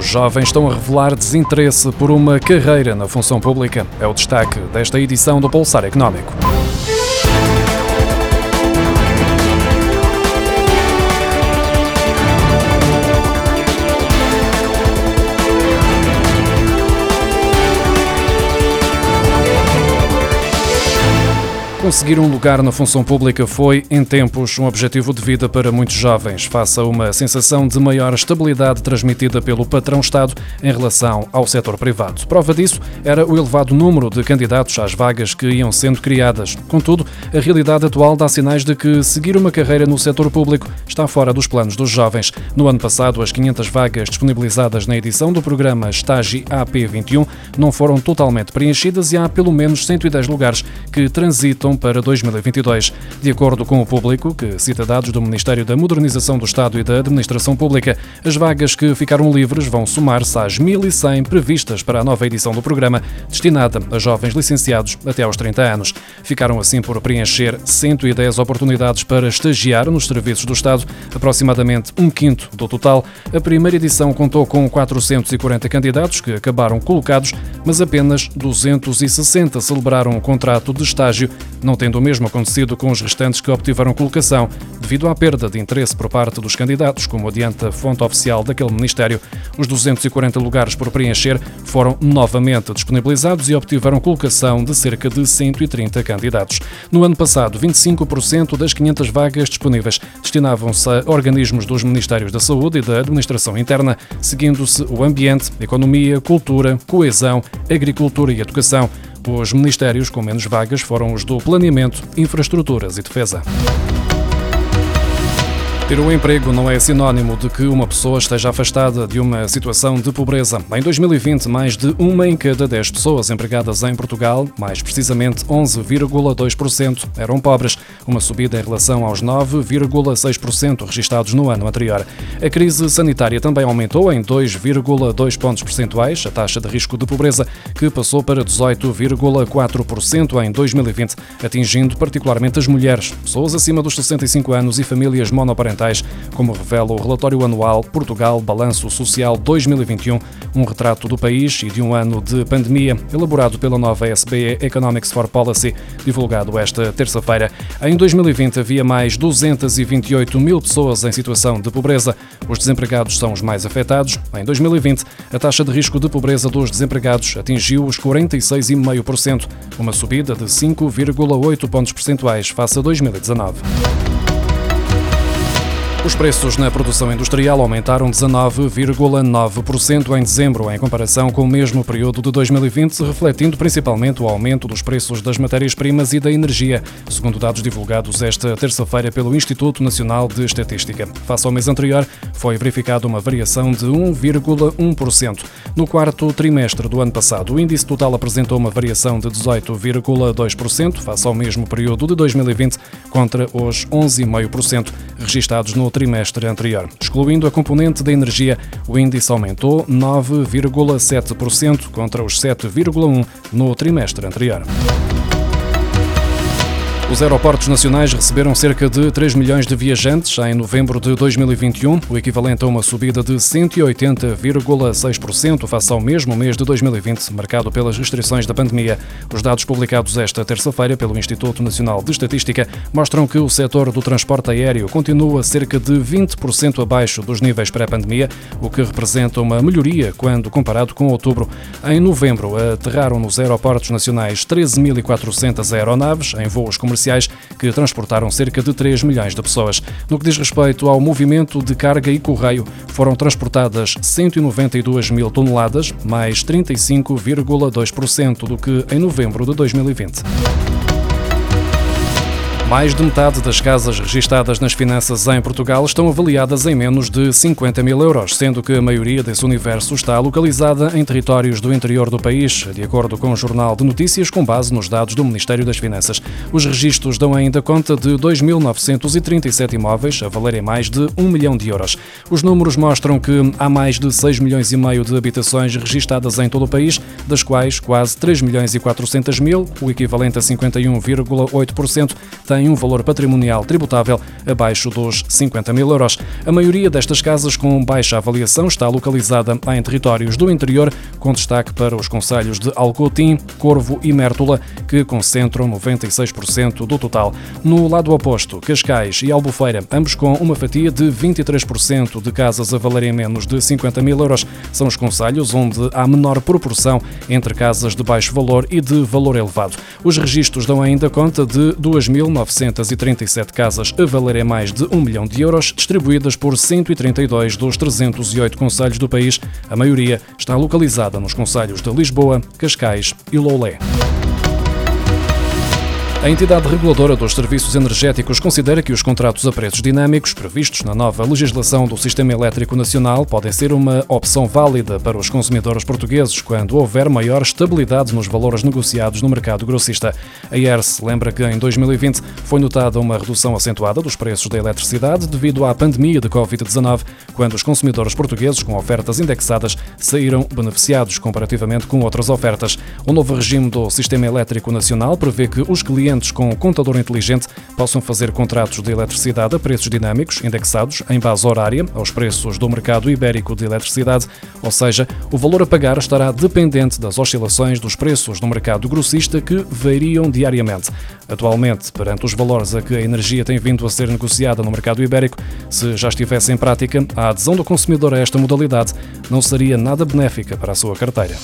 Os jovens estão a revelar desinteresse por uma carreira na função pública. É o destaque desta edição do Pulsar Económico. Conseguir um lugar na função pública foi, em tempos, um objetivo de vida para muitos jovens, face a uma sensação de maior estabilidade transmitida pelo patrão-Estado em relação ao setor privado. Prova disso era o elevado número de candidatos às vagas que iam sendo criadas. Contudo, a realidade atual dá sinais de que seguir uma carreira no setor público está fora dos planos dos jovens. No ano passado, as 500 vagas disponibilizadas na edição do programa Estágio AP21 não foram totalmente preenchidas e há pelo menos 110 lugares que transitam para 2022. De acordo com o público, que cita dados do Ministério da Modernização do Estado e da Administração Pública, as vagas que ficaram livres vão somar-se às 1.100 previstas para a nova edição do programa, destinada a jovens licenciados até aos 30 anos. Ficaram assim por preencher 110 oportunidades para estagiar nos serviços do Estado, aproximadamente um quinto do total. A primeira edição contou com 440 candidatos que acabaram colocados, mas apenas 260 celebraram um contrato de estágio não tendo o mesmo acontecido com os restantes que obtiveram colocação, devido à perda de interesse por parte dos candidatos, como adianta a fonte oficial daquele Ministério. Os 240 lugares por preencher foram novamente disponibilizados e obtiveram colocação de cerca de 130 candidatos. No ano passado, 25% das 500 vagas disponíveis destinavam-se a organismos dos Ministérios da Saúde e da Administração Interna, seguindo-se o ambiente, economia, cultura, coesão, agricultura e educação. Os ministérios com menos vagas foram os do Planeamento, Infraestruturas e Defesa. Ter um emprego não é sinónimo de que uma pessoa esteja afastada de uma situação de pobreza. Em 2020, mais de uma em cada dez pessoas empregadas em Portugal, mais precisamente 11,2%, eram pobres, uma subida em relação aos 9,6% registados no ano anterior. A crise sanitária também aumentou em 2,2 pontos percentuais a taxa de risco de pobreza, que passou para 18,4% em 2020, atingindo particularmente as mulheres, pessoas acima dos 65 anos e famílias monoparentais como revela o relatório anual Portugal Balanço Social 2021, um retrato do país e de um ano de pandemia, elaborado pela nova SBE Economics for Policy, divulgado esta terça-feira. Em 2020 havia mais 228 mil pessoas em situação de pobreza. Os desempregados são os mais afetados. Em 2020, a taxa de risco de pobreza dos desempregados atingiu os 46,5%, uma subida de 5,8 pontos percentuais face a 2019. Os preços na produção industrial aumentaram 19,9% em dezembro, em comparação com o mesmo período de 2020, refletindo principalmente o aumento dos preços das matérias-primas e da energia, segundo dados divulgados esta terça-feira pelo Instituto Nacional de Estatística. Face ao mês anterior, foi verificada uma variação de 1,1%. No quarto trimestre do ano passado, o índice total apresentou uma variação de 18,2% face ao mesmo período de 2020, contra os 11,5% registados no trimestre anterior. Excluindo a componente da energia, o índice aumentou 9,7% contra os 7,1% no trimestre anterior. Os aeroportos nacionais receberam cerca de 3 milhões de viajantes em novembro de 2021, o equivalente a uma subida de 180,6% face ao mesmo mês de 2020, marcado pelas restrições da pandemia. Os dados publicados esta terça-feira pelo Instituto Nacional de Estatística mostram que o setor do transporte aéreo continua cerca de 20% abaixo dos níveis pré-pandemia, o que representa uma melhoria quando comparado com outubro. Em novembro, aterraram nos aeroportos nacionais 13.400 aeronaves em voos comerciais comerciais que transportaram cerca de 3 milhões de pessoas. No que diz respeito ao movimento de carga e correio, foram transportadas 192 mil toneladas, mais 35,2% do que em novembro de 2020. Mais de metade das casas registadas nas finanças em Portugal estão avaliadas em menos de 50 mil euros, sendo que a maioria desse universo está localizada em territórios do interior do país, de acordo com o Jornal de Notícias, com base nos dados do Ministério das Finanças. Os registros dão ainda conta de 2.937 imóveis a valerem mais de 1 milhão de euros. Os números mostram que há mais de 6 milhões e meio de habitações registadas em todo o país, das quais quase 3 milhões e 400 mil, o equivalente a 51,8%, têm têm um valor patrimonial tributável abaixo dos 50 mil euros. A maioria destas casas com baixa avaliação está localizada em territórios do interior, com destaque para os conselhos de Alcotim, Corvo e Mértola, que concentram 96% do total. No lado oposto, Cascais e Albufeira, ambos com uma fatia de 23% de casas a valerem menos de 50 mil euros, são os conselhos onde há menor proporção entre casas de baixo valor e de valor elevado. Os registros dão ainda conta de 2.937 casas a valerem mais de 1 milhão de euros, distribuídas por 132 dos 308 conselhos do país. A maioria está localizada nos conselhos de Lisboa, Cascais e Loulé. A entidade reguladora dos serviços energéticos considera que os contratos a preços dinâmicos previstos na nova legislação do Sistema Elétrico Nacional podem ser uma opção válida para os consumidores portugueses quando houver maior estabilidade nos valores negociados no mercado grossista. A ERS lembra que em 2020 foi notada uma redução acentuada dos preços da eletricidade devido à pandemia de Covid-19, quando os consumidores portugueses com ofertas indexadas saíram beneficiados comparativamente com outras ofertas. O novo regime do Sistema Elétrico Nacional prevê que os clientes clientes com contador inteligente possam fazer contratos de eletricidade a preços dinâmicos, indexados em base horária aos preços do mercado ibérico de eletricidade, ou seja, o valor a pagar estará dependente das oscilações dos preços no mercado grossista que variam diariamente. Atualmente, perante os valores a que a energia tem vindo a ser negociada no mercado ibérico, se já estivesse em prática, a adesão do consumidor a esta modalidade não seria nada benéfica para a sua carteira.